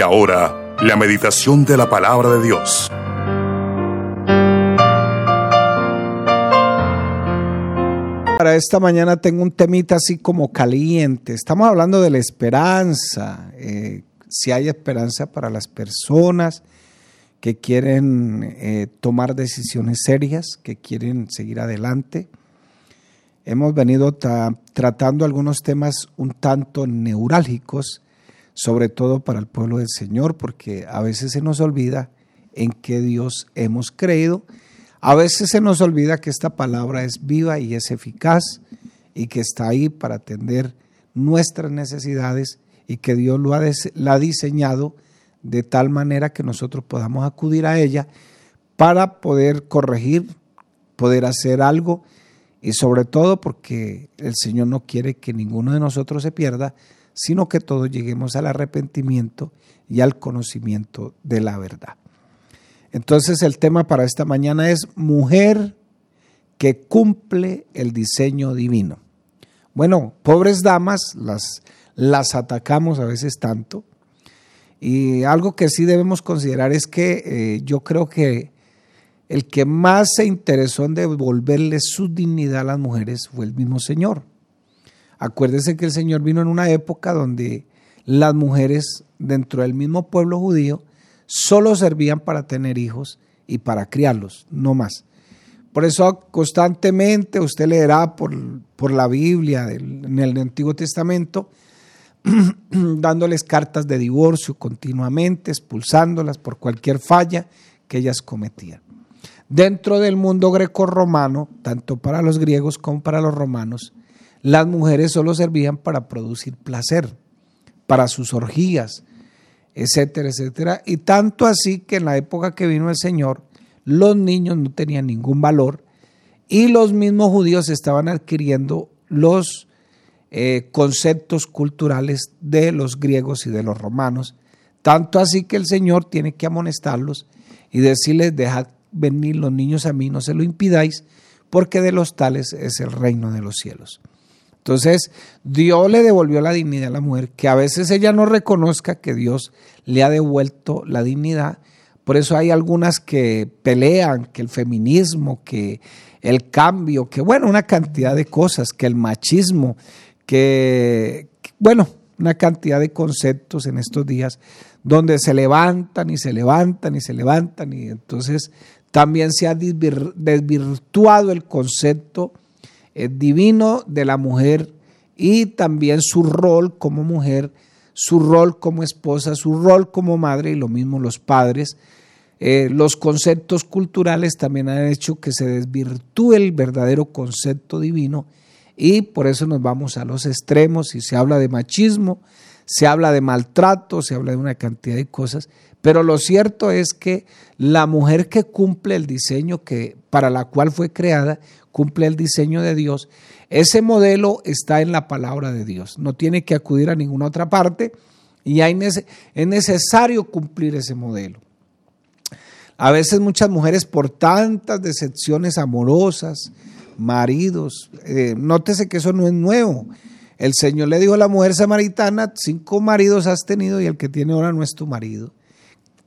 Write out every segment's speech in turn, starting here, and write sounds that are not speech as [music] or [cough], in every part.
Y ahora, la meditación de la palabra de Dios. Para esta mañana tengo un temita así como caliente. Estamos hablando de la esperanza. Eh, si hay esperanza para las personas que quieren eh, tomar decisiones serias, que quieren seguir adelante. Hemos venido tratando algunos temas un tanto neurálgicos, sobre todo para el pueblo del Señor, porque a veces se nos olvida en qué Dios hemos creído, a veces se nos olvida que esta palabra es viva y es eficaz y que está ahí para atender nuestras necesidades y que Dios lo la ha diseñado de tal manera que nosotros podamos acudir a ella para poder corregir, poder hacer algo y sobre todo porque el Señor no quiere que ninguno de nosotros se pierda, sino que todos lleguemos al arrepentimiento y al conocimiento de la verdad. Entonces el tema para esta mañana es mujer que cumple el diseño divino. Bueno, pobres damas, las, las atacamos a veces tanto, y algo que sí debemos considerar es que eh, yo creo que el que más se interesó en devolverle su dignidad a las mujeres fue el mismo Señor. Acuérdese que el Señor vino en una época donde las mujeres dentro del mismo pueblo judío solo servían para tener hijos y para criarlos, no más. Por eso constantemente usted leerá por, por la Biblia en el Antiguo Testamento [clears throat] dándoles cartas de divorcio continuamente, expulsándolas por cualquier falla que ellas cometían. Dentro del mundo greco-romano, tanto para los griegos como para los romanos, las mujeres solo servían para producir placer, para sus orgías, etcétera, etcétera. Y tanto así que en la época que vino el Señor, los niños no tenían ningún valor y los mismos judíos estaban adquiriendo los eh, conceptos culturales de los griegos y de los romanos, tanto así que el Señor tiene que amonestarlos y decirles, dejad venir los niños a mí, no se lo impidáis, porque de los tales es el reino de los cielos. Entonces, Dios le devolvió la dignidad a la mujer, que a veces ella no reconozca que Dios le ha devuelto la dignidad. Por eso hay algunas que pelean que el feminismo, que el cambio, que bueno, una cantidad de cosas, que el machismo, que, bueno, una cantidad de conceptos en estos días donde se levantan y se levantan y se levantan y entonces también se ha desvirtuado el concepto divino de la mujer y también su rol como mujer, su rol como esposa, su rol como madre y lo mismo los padres. Eh, los conceptos culturales también han hecho que se desvirtúe el verdadero concepto divino y por eso nos vamos a los extremos y se habla de machismo, se habla de maltrato, se habla de una cantidad de cosas, pero lo cierto es que la mujer que cumple el diseño que para la cual fue creada, cumple el diseño de Dios, ese modelo está en la palabra de Dios, no tiene que acudir a ninguna otra parte y hay es necesario cumplir ese modelo. A veces muchas mujeres por tantas decepciones amorosas, maridos. Eh, nótese que eso no es nuevo. El Señor le dijo a la mujer samaritana, cinco maridos has tenido y el que tiene ahora no es tu marido.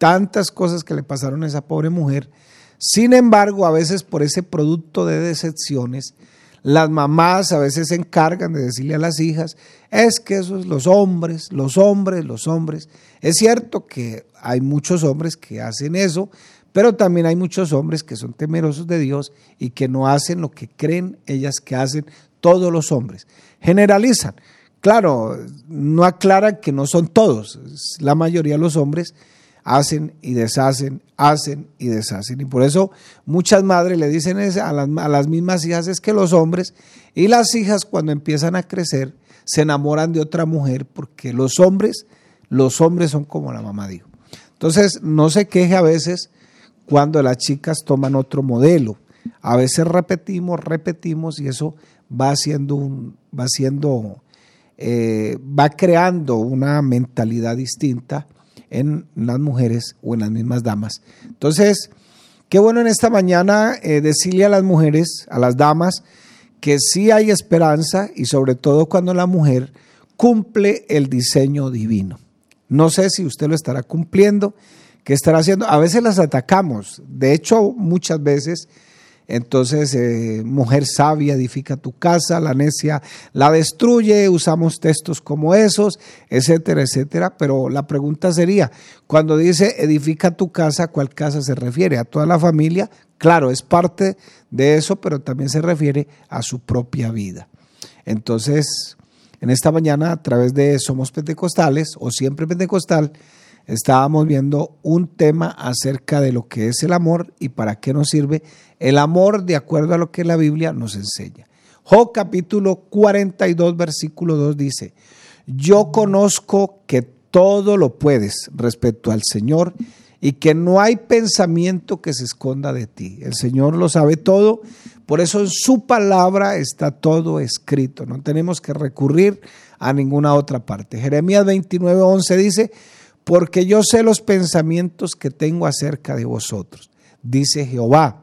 Tantas cosas que le pasaron a esa pobre mujer. Sin embargo, a veces por ese producto de decepciones, las mamás a veces se encargan de decirle a las hijas, es que eso es los hombres, los hombres, los hombres. Es cierto que hay muchos hombres que hacen eso, pero también hay muchos hombres que son temerosos de Dios y que no hacen lo que creen ellas que hacen todos los hombres. Generalizan. Claro, no aclaran que no son todos. La mayoría de los hombres hacen y deshacen, hacen y deshacen. Y por eso muchas madres le dicen a las, a las mismas hijas es que los hombres y las hijas cuando empiezan a crecer se enamoran de otra mujer porque los hombres, los hombres son como la mamá dijo. Entonces, no se queje a veces cuando las chicas toman otro modelo. A veces repetimos, repetimos y eso va haciendo un, va haciendo, eh, va creando una mentalidad distinta en las mujeres o en las mismas damas. Entonces, qué bueno en esta mañana eh, decirle a las mujeres, a las damas, que sí hay esperanza y sobre todo cuando la mujer cumple el diseño divino. No sé si usted lo estará cumpliendo, qué estará haciendo. A veces las atacamos. De hecho, muchas veces entonces, eh, mujer sabia edifica tu casa, la necia la destruye, usamos textos como esos, etcétera, etcétera. Pero la pregunta sería, cuando dice edifica tu casa, ¿a cuál casa se refiere? ¿A toda la familia? Claro, es parte de eso, pero también se refiere a su propia vida. Entonces, en esta mañana, a través de Somos Pentecostales o Siempre Pentecostal, estábamos viendo un tema acerca de lo que es el amor y para qué nos sirve el amor de acuerdo a lo que la Biblia nos enseña. Job capítulo 42 versículo 2 dice, yo conozco que todo lo puedes respecto al Señor y que no hay pensamiento que se esconda de ti. El Señor lo sabe todo, por eso en su palabra está todo escrito. No tenemos que recurrir a ninguna otra parte. Jeremías 29, 11 dice, porque yo sé los pensamientos que tengo acerca de vosotros, dice Jehová.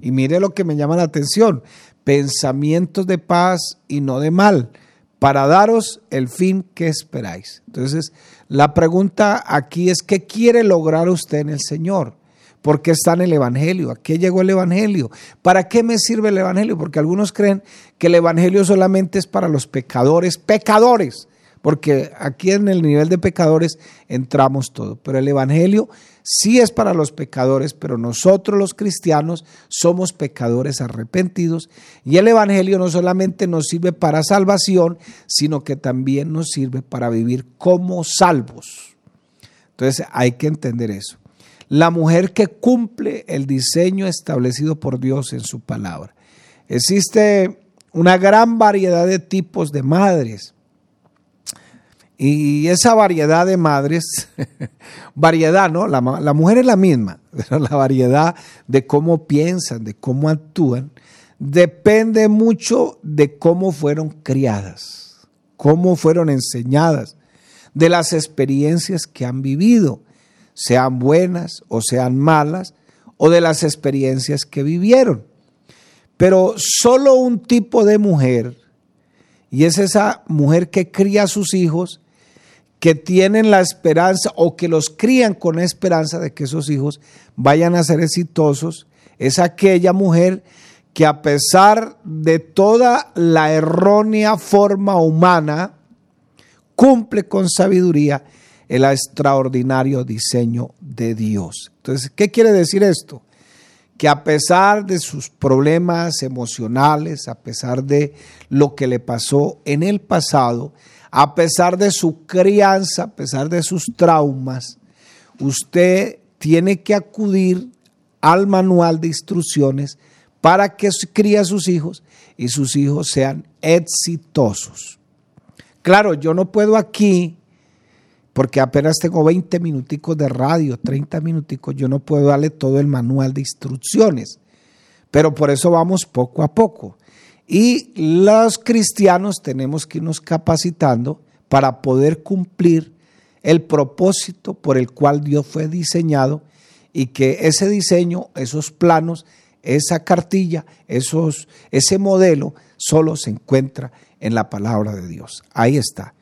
Y mire lo que me llama la atención, pensamientos de paz y no de mal, para daros el fin que esperáis. Entonces, la pregunta aquí es, ¿qué quiere lograr usted en el Señor? ¿Por qué está en el Evangelio? ¿A qué llegó el Evangelio? ¿Para qué me sirve el Evangelio? Porque algunos creen que el Evangelio solamente es para los pecadores, pecadores porque aquí en el nivel de pecadores entramos todo. Pero el Evangelio sí es para los pecadores, pero nosotros los cristianos somos pecadores arrepentidos y el Evangelio no solamente nos sirve para salvación, sino que también nos sirve para vivir como salvos. Entonces hay que entender eso. La mujer que cumple el diseño establecido por Dios en su palabra. Existe una gran variedad de tipos de madres y esa variedad de madres, [laughs] variedad, ¿no? La, la, mujer es la misma, [laughs] pero la variedad de cómo piensan, de cómo actúan, depende mucho de cómo fueron criadas, cómo fueron enseñadas, de las experiencias que han vivido, sean buenas o sean malas, o de las experiencias que vivieron. Pero solo un tipo de mujer, y es esa mujer que cría a sus hijos, que tienen la esperanza o que los crían con esperanza de que esos hijos vayan a ser exitosos, es aquella mujer que a pesar de toda la errónea forma humana, cumple con sabiduría el extraordinario diseño de Dios. Entonces, ¿qué quiere decir esto? Que a pesar de sus problemas emocionales, a pesar de lo que le pasó en el pasado, a pesar de su crianza, a pesar de sus traumas, usted tiene que acudir al manual de instrucciones para que críe a sus hijos y sus hijos sean exitosos. Claro, yo no puedo aquí, porque apenas tengo 20 minuticos de radio, 30 minuticos, yo no puedo darle todo el manual de instrucciones, pero por eso vamos poco a poco. Y los cristianos tenemos que irnos capacitando para poder cumplir el propósito por el cual Dios fue diseñado y que ese diseño, esos planos, esa cartilla, esos, ese modelo solo se encuentra en la palabra de Dios. Ahí está.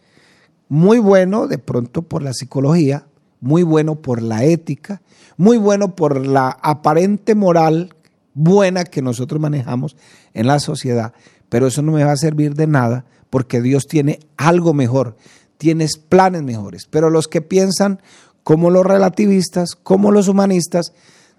Muy bueno de pronto por la psicología, muy bueno por la ética, muy bueno por la aparente moral buena que nosotros manejamos en la sociedad, pero eso no me va a servir de nada porque Dios tiene algo mejor, tienes planes mejores. Pero los que piensan como los relativistas, como los humanistas,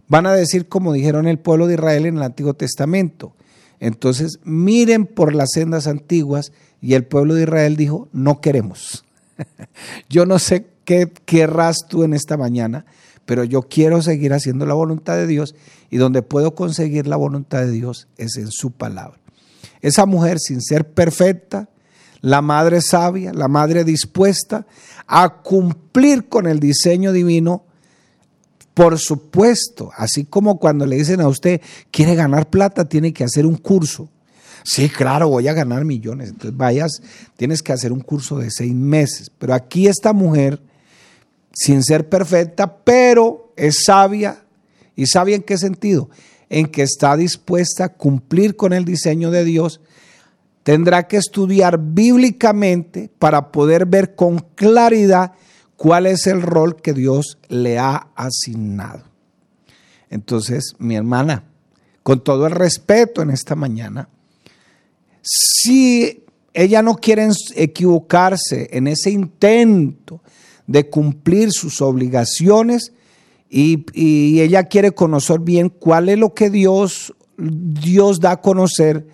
van a decir como dijeron el pueblo de Israel en el Antiguo Testamento. Entonces, miren por las sendas antiguas y el pueblo de Israel dijo, no queremos. [laughs] Yo no sé qué querrás tú en esta mañana, pero yo quiero seguir haciendo la voluntad de Dios y donde puedo conseguir la voluntad de Dios es en su palabra. Esa mujer sin ser perfecta, la madre sabia, la madre dispuesta a cumplir con el diseño divino, por supuesto, así como cuando le dicen a usted, quiere ganar plata, tiene que hacer un curso. Sí, claro, voy a ganar millones. Entonces vayas, tienes que hacer un curso de seis meses. Pero aquí esta mujer sin ser perfecta, pero es sabia. ¿Y sabia en qué sentido? En que está dispuesta a cumplir con el diseño de Dios. Tendrá que estudiar bíblicamente para poder ver con claridad cuál es el rol que Dios le ha asignado. Entonces, mi hermana, con todo el respeto en esta mañana, si ella no quiere equivocarse en ese intento de cumplir sus obligaciones y, ella quiere conocer bien cuál es lo que Dios, Dios da a conocer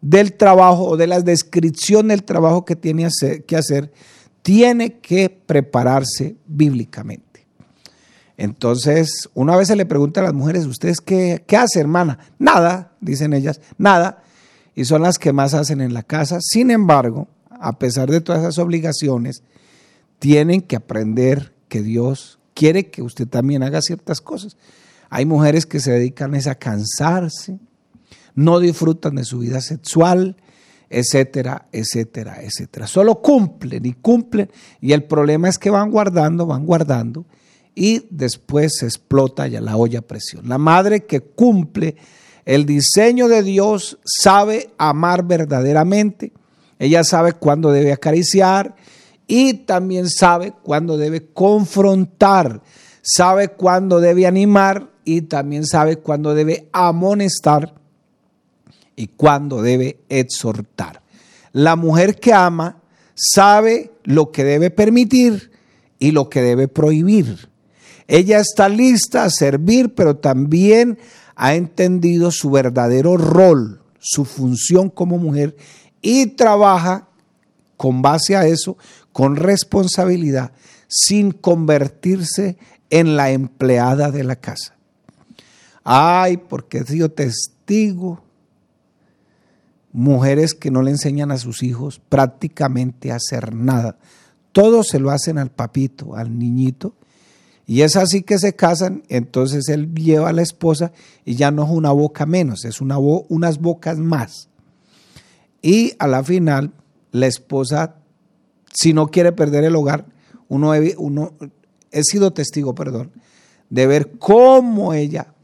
del trabajo o de la descripción del trabajo que tiene que hacer, tiene que prepararse bíblicamente. Entonces, una vez se le pregunta a las mujeres, ¿ustedes qué, qué hacen, hermana? Nada, dicen ellas, nada. Y son las que más hacen en la casa. Sin embargo, a pesar de todas esas obligaciones, tienen que aprender que Dios quiere que usted también haga ciertas cosas. Hay mujeres que se dedican a cansarse, no disfrutan de su vida sexual, etcétera, etcétera, etcétera. Solo cumplen y cumplen y el problema es que van guardando, van guardando y después se explota ya la olla a presión. La madre que cumple el diseño de Dios sabe amar verdaderamente, ella sabe cuándo debe acariciar y también sabe cuándo debe confrontar, sabe cuándo debe animar y también sabe cuándo debe amonestar y cuándo debe exhortar. La mujer que ama sabe lo que debe permitir y lo que debe prohibir. Ella está lista a servir, pero también ha entendido su verdadero rol, su función como mujer y trabaja con base a eso, con responsabilidad, sin convertirse en la empleada de la casa. Ay, porque he testigo mujeres que no le enseñan a sus hijos prácticamente a hacer nada. Todo se lo hacen al papito, al niñito. Y es así que se casan, entonces él lleva a la esposa y ya no es una boca menos, es una unas bocas más. Y a la final, la esposa, si no quiere perder el hogar, uno, he sido testigo, perdón, de ver cómo ella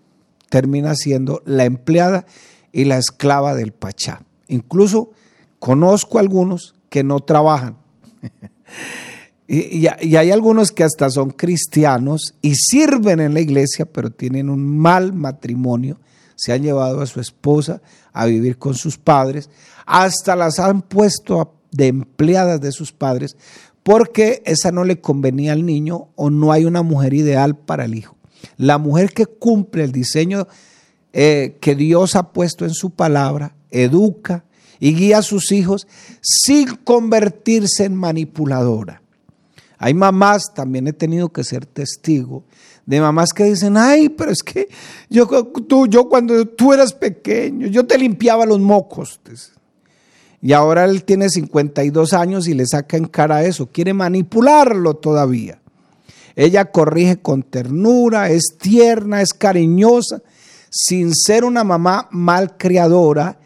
termina siendo la empleada y la esclava del pachá. Incluso conozco algunos que no trabajan. [laughs] y, hay algunos que hasta son cristianos y sirven en la iglesia, pero tienen un mal matrimonio. Se han llevado a su esposa a vivir con sus padres. Hasta las han puesto de empleadas de sus padres porque esa no le convenía al niño o no hay una mujer ideal para el hijo. La mujer que cumple el diseño eh, que Dios ha puesto en su palabra educa y guía a sus hijos sin convertirse en manipuladora. Hay mamás, también he tenido que ser testigo, de mamás que dicen, ay, pero es que yo, tú, yo cuando tú eras pequeño, yo te limpiaba los mocos. Y ahora él tiene 52 años y le saca en cara eso, quiere manipularlo todavía. Ella corrige con ternura, es tierna, es cariñosa, sin ser una mamá malcriadora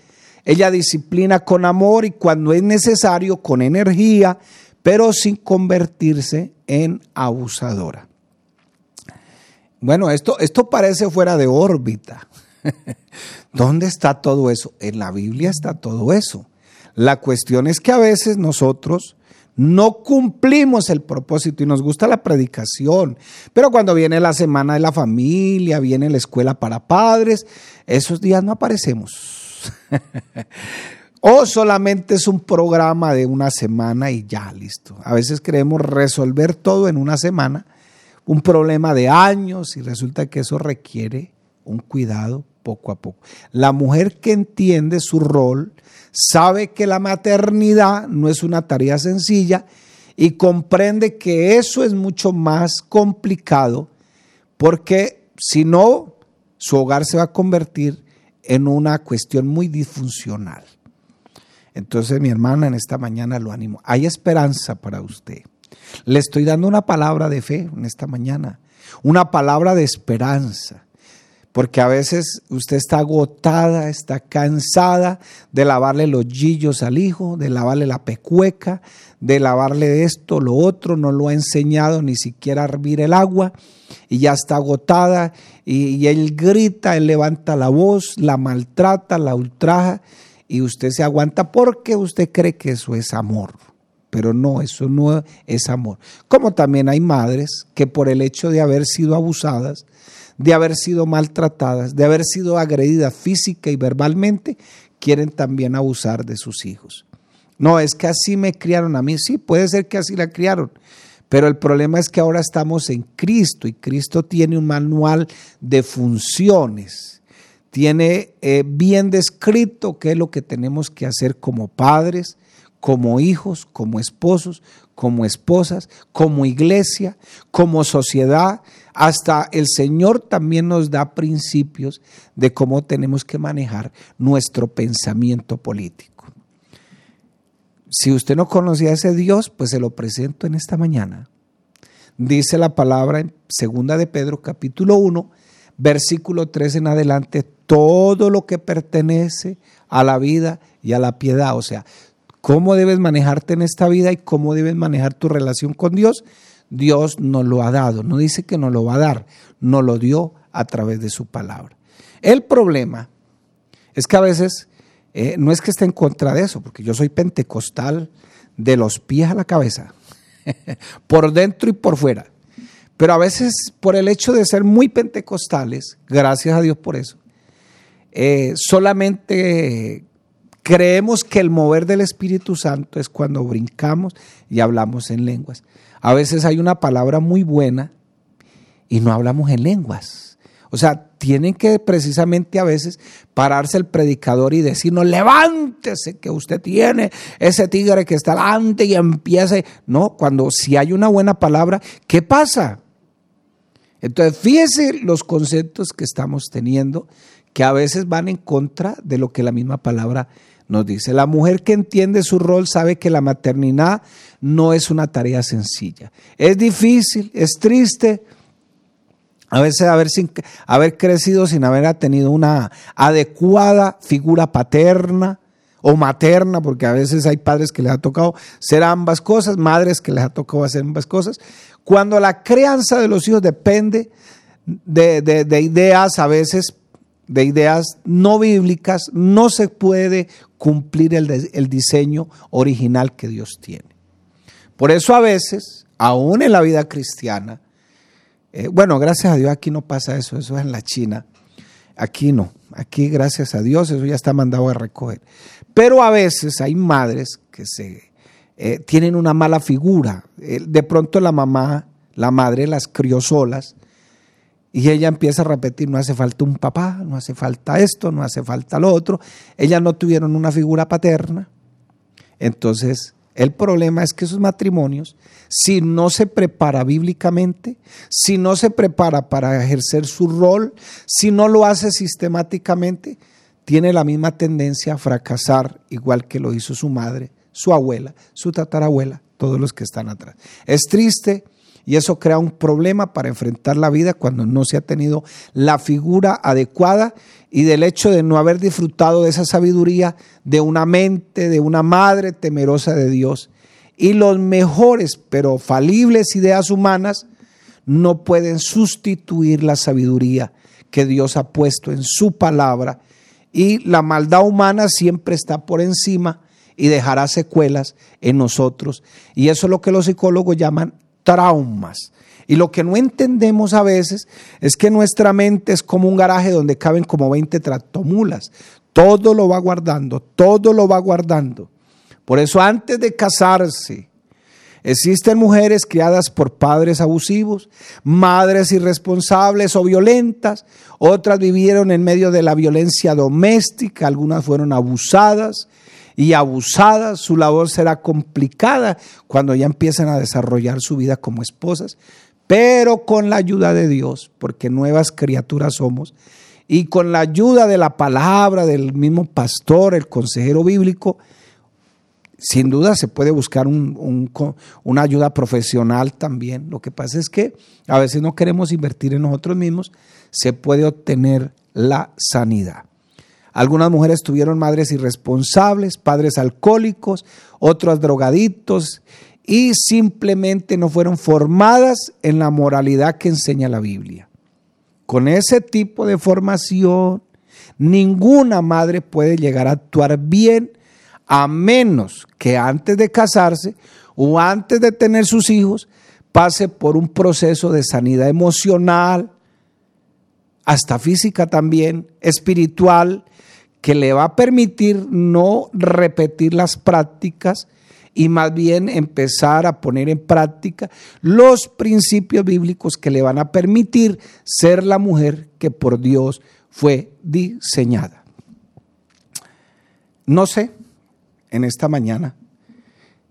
ella disciplina con amor y cuando es necesario con energía, pero sin convertirse en abusadora. Bueno, esto, esto parece fuera de órbita. [laughs] ¿Dónde está todo eso? En la Biblia está todo eso. La cuestión es que a veces nosotros no cumplimos el propósito y nos gusta la predicación, pero cuando viene la semana de la familia, viene la escuela para padres, esos días no aparecemos [laughs] o solamente es un programa de una semana y ya, listo. A veces queremos resolver todo en una semana, un problema de años y resulta que eso requiere un cuidado poco a poco. La mujer que entiende su rol sabe que la maternidad no es una tarea sencilla y comprende que eso es mucho más complicado porque si no, su hogar se va a convertir en una cuestión muy disfuncional. Entonces, mi hermana, en esta mañana lo animo. Hay esperanza para usted. Le estoy dando una palabra de fe en esta mañana, una palabra de esperanza, porque a veces usted está agotada, está cansada de lavarle los gillos al hijo, de lavarle la pecueca, de lavarle esto, lo otro, no lo ha enseñado ni siquiera a hervir el agua y ya está agotada y, él grita, él levanta la voz, la maltrata, la ultraja y usted se aguanta porque usted cree que eso es amor. pero no, eso no es amor. Como también hay madres que por el hecho de haber sido abusadas, de haber sido maltratadas, de haber sido agredidas física y verbalmente, quieren también abusar de sus hijos. No, es que así me criaron a mí. Sí, puede ser que así la criaron. Pero el problema es que ahora estamos en Cristo y Cristo tiene un manual de funciones. Tiene eh, bien descrito qué es lo que tenemos que hacer como padres, como hijos, como esposos, como esposas, como iglesia, como sociedad. Hasta el Señor también nos da principios de cómo tenemos que manejar nuestro pensamiento político. Si usted no conocía a ese Dios, pues se lo presento en esta mañana. Dice la palabra en segunda de Pedro capítulo 1, versículo 3 en adelante, todo lo que pertenece a la vida y a la piedad, o sea, cómo debes manejarte en esta vida y cómo debes manejar tu relación con Dios, Dios nos lo ha dado, no dice que nos lo va a dar, nos lo dio a través de su palabra. El problema es que a veces eh, no es que esté en contra de eso, porque yo soy pentecostal de los pies a la cabeza, [laughs] por dentro y por fuera. Pero a veces por el hecho de ser muy pentecostales, gracias a Dios por eso, eh, solamente creemos que el mover del Espíritu Santo es cuando brincamos y hablamos en lenguas. A veces hay una palabra muy buena y no hablamos en lenguas. O sea, tienen que precisamente a veces pararse el predicador y decirnos, levántese que usted tiene ese tigre que está delante y empiece. No, cuando si hay una buena palabra, ¿qué pasa? Entonces, fíjese los conceptos que estamos teniendo que a veces van en contra de lo que la misma palabra nos dice. La mujer que entiende su rol sabe que la maternidad no es una tarea sencilla. Es difícil, es triste, a veces haber, sin, haber crecido sin haber tenido una adecuada figura paterna o materna, porque a veces hay padres que les ha tocado ser ambas cosas, madres que les ha tocado hacer ambas cosas. Cuando la crianza de los hijos depende de, ideas a veces, de ideas no bíblicas, no se puede cumplir el, diseño original que Dios tiene. Por eso a veces, aún en la vida cristiana, eh, bueno, gracias a Dios aquí no pasa eso, eso es en la China. Aquí no, aquí gracias a Dios eso ya está mandado a recoger. Pero a veces hay madres que se eh, tienen una mala figura. Eh, de pronto la mamá, la madre las crió solas y ella empieza a repetir, no hace falta un papá, no hace falta esto, no hace falta lo otro. Ellas no tuvieron una figura paterna. Entonces el problema es que esos matrimonios, si no se prepara bíblicamente, si no se prepara para ejercer su rol, si no lo hace sistemáticamente, tiene la misma tendencia a fracasar, igual que lo hizo su madre, su abuela, su tatarabuela, todos los que están atrás. Es triste y eso crea un problema para enfrentar la vida cuando no se ha tenido la figura adecuada y del hecho de no haber disfrutado de esa sabiduría de una mente, de una madre temerosa de Dios. Y los mejores pero falibles ideas humanas no pueden sustituir la sabiduría que Dios ha puesto en su palabra. Y la maldad humana siempre está por encima y dejará secuelas en nosotros. Y eso es lo que los psicólogos llaman traumas. Y lo que no entendemos a veces es que nuestra mente es como un garaje donde caben como 20 tractomulas. Todo lo va guardando, todo lo va guardando. Por eso antes de casarse, existen mujeres criadas por padres abusivos, madres irresponsables o violentas, otras vivieron en medio de la violencia doméstica, algunas fueron abusadas y abusadas, su labor será complicada cuando ya empiecen a desarrollar su vida como esposas, pero con la ayuda de Dios, porque nuevas criaturas somos, y con la ayuda de la palabra del mismo pastor, el consejero bíblico, sin duda se puede buscar una ayuda profesional también. Lo que pasa es que a veces no queremos invertir en nosotros mismos, se puede obtener la sanidad. Algunas mujeres tuvieron madres irresponsables, padres alcohólicos, otros drogadictos y simplemente no fueron formadas en la moralidad que enseña la Biblia. Con ese tipo de formación, ninguna madre puede llegar a actuar bien a menos que antes de casarse o antes de tener sus hijos, pase por un proceso de sanidad emocional, hasta física también, espiritual, que le va a permitir no repetir las prácticas y más bien empezar a poner en práctica los principios bíblicos que le van a permitir ser la mujer que por Dios fue diseñada. No sé, en esta mañana,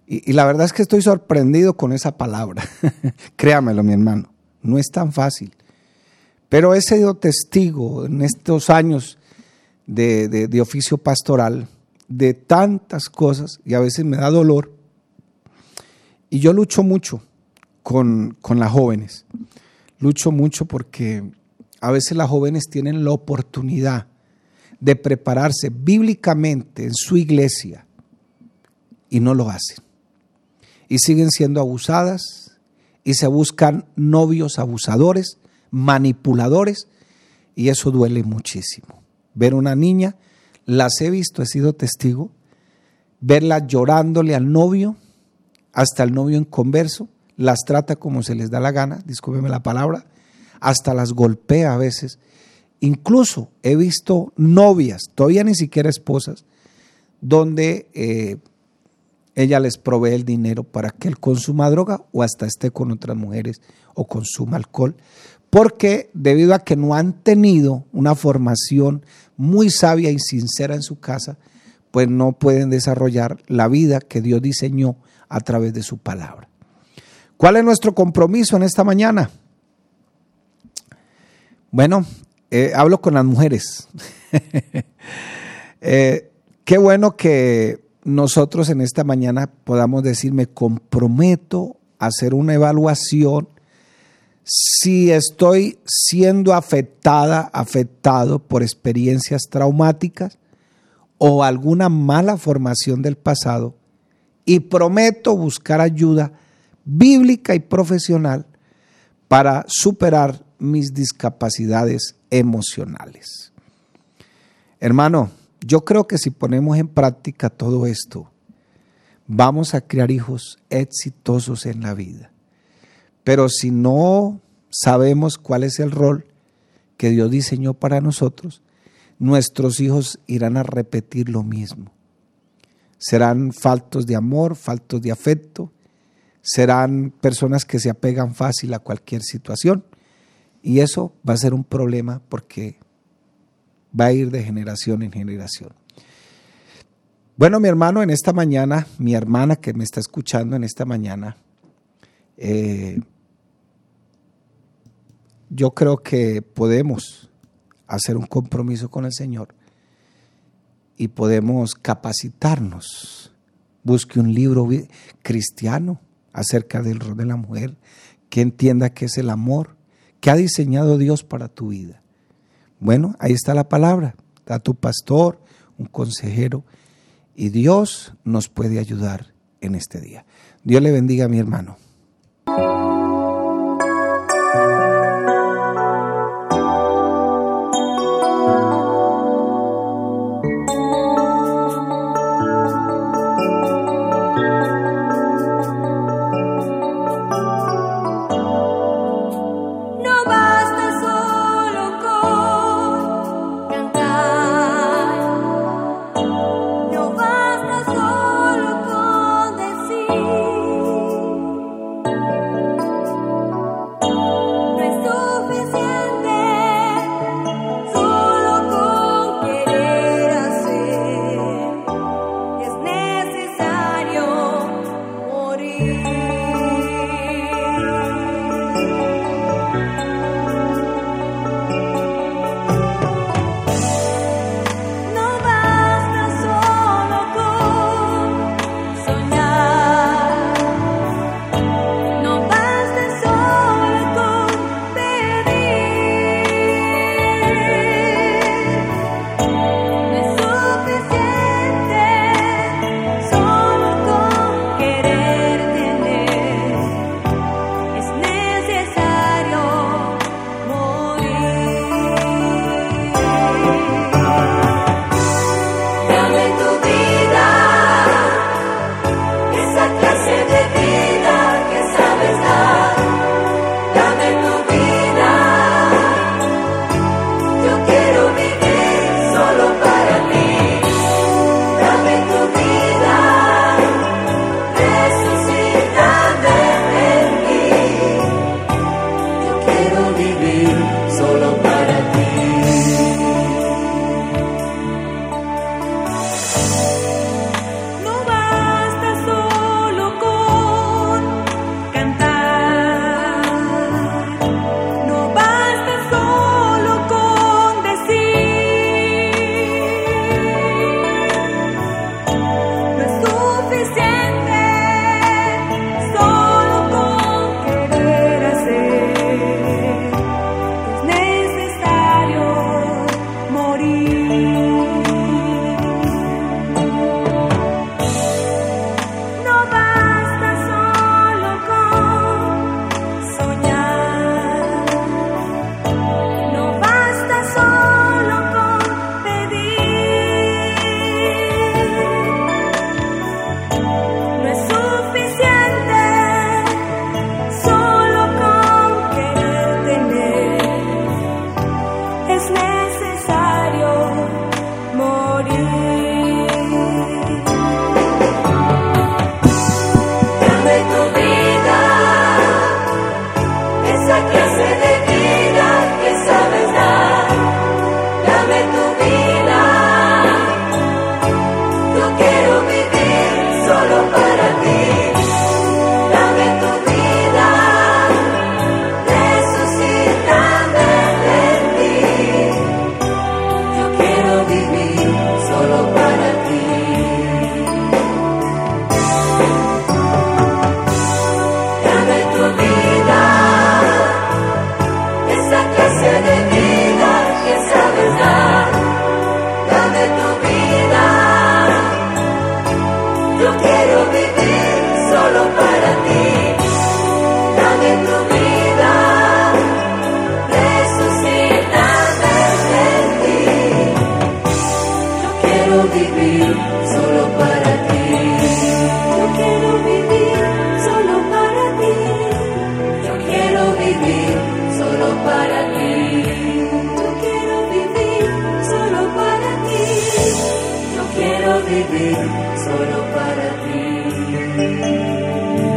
y, la verdad es que estoy sorprendido con esa palabra, [laughs] créamelo mi hermano, no es tan fácil, pero he sido testigo en estos años de oficio pastoral de tantas cosas y a veces me da dolor. Y yo lucho mucho con, con las jóvenes. Lucho mucho porque a veces las jóvenes tienen la oportunidad de prepararse bíblicamente en su iglesia y no lo hacen. Y siguen siendo abusadas y se buscan novios abusadores, manipuladores, y eso duele muchísimo. Ver una niña las he visto, he sido testigo, verla llorándole al novio, hasta el novio en converso, las trata como se les da la gana, discúlpeme la palabra, hasta las golpea a veces. Incluso he visto novias, todavía ni siquiera esposas, donde eh, ella les provee el dinero para que él consuma droga o hasta esté con otras mujeres o consuma alcohol, porque debido a que no han tenido una formación muy sabia y sincera en su casa, pues no pueden desarrollar la vida que Dios diseñó a través de su palabra. ¿Cuál es nuestro compromiso en esta mañana? Bueno, eh, hablo con las mujeres. [laughs] Eh, qué bueno que nosotros en esta mañana podamos decir, me comprometo a hacer una evaluación si estoy siendo afectada, afectado por experiencias traumáticas o alguna mala formación del pasado y prometo buscar ayuda bíblica y profesional para superar mis discapacidades emocionales. Hermano, yo creo que si ponemos en práctica todo esto, vamos a crear hijos exitosos en la vida. Pero si no sabemos cuál es el rol que Dios diseñó para nosotros, nuestros hijos irán a repetir lo mismo. Serán faltos de amor, faltos de afecto, serán personas que se apegan fácil a cualquier situación y eso va a ser un problema porque va a ir de generación en generación. Bueno, mi hermano, en esta mañana, mi hermana que me está escuchando en esta mañana, eh, yo creo que podemos hacer un compromiso con el Señor y podemos capacitarnos. Busque un libro cristiano acerca del rol de la mujer, que entienda qué es el amor, que ha diseñado Dios para tu vida. Bueno, ahí está la palabra. Da tu pastor, un consejero, y Dios nos puede ayudar en este día. Dios le bendiga a mi hermano.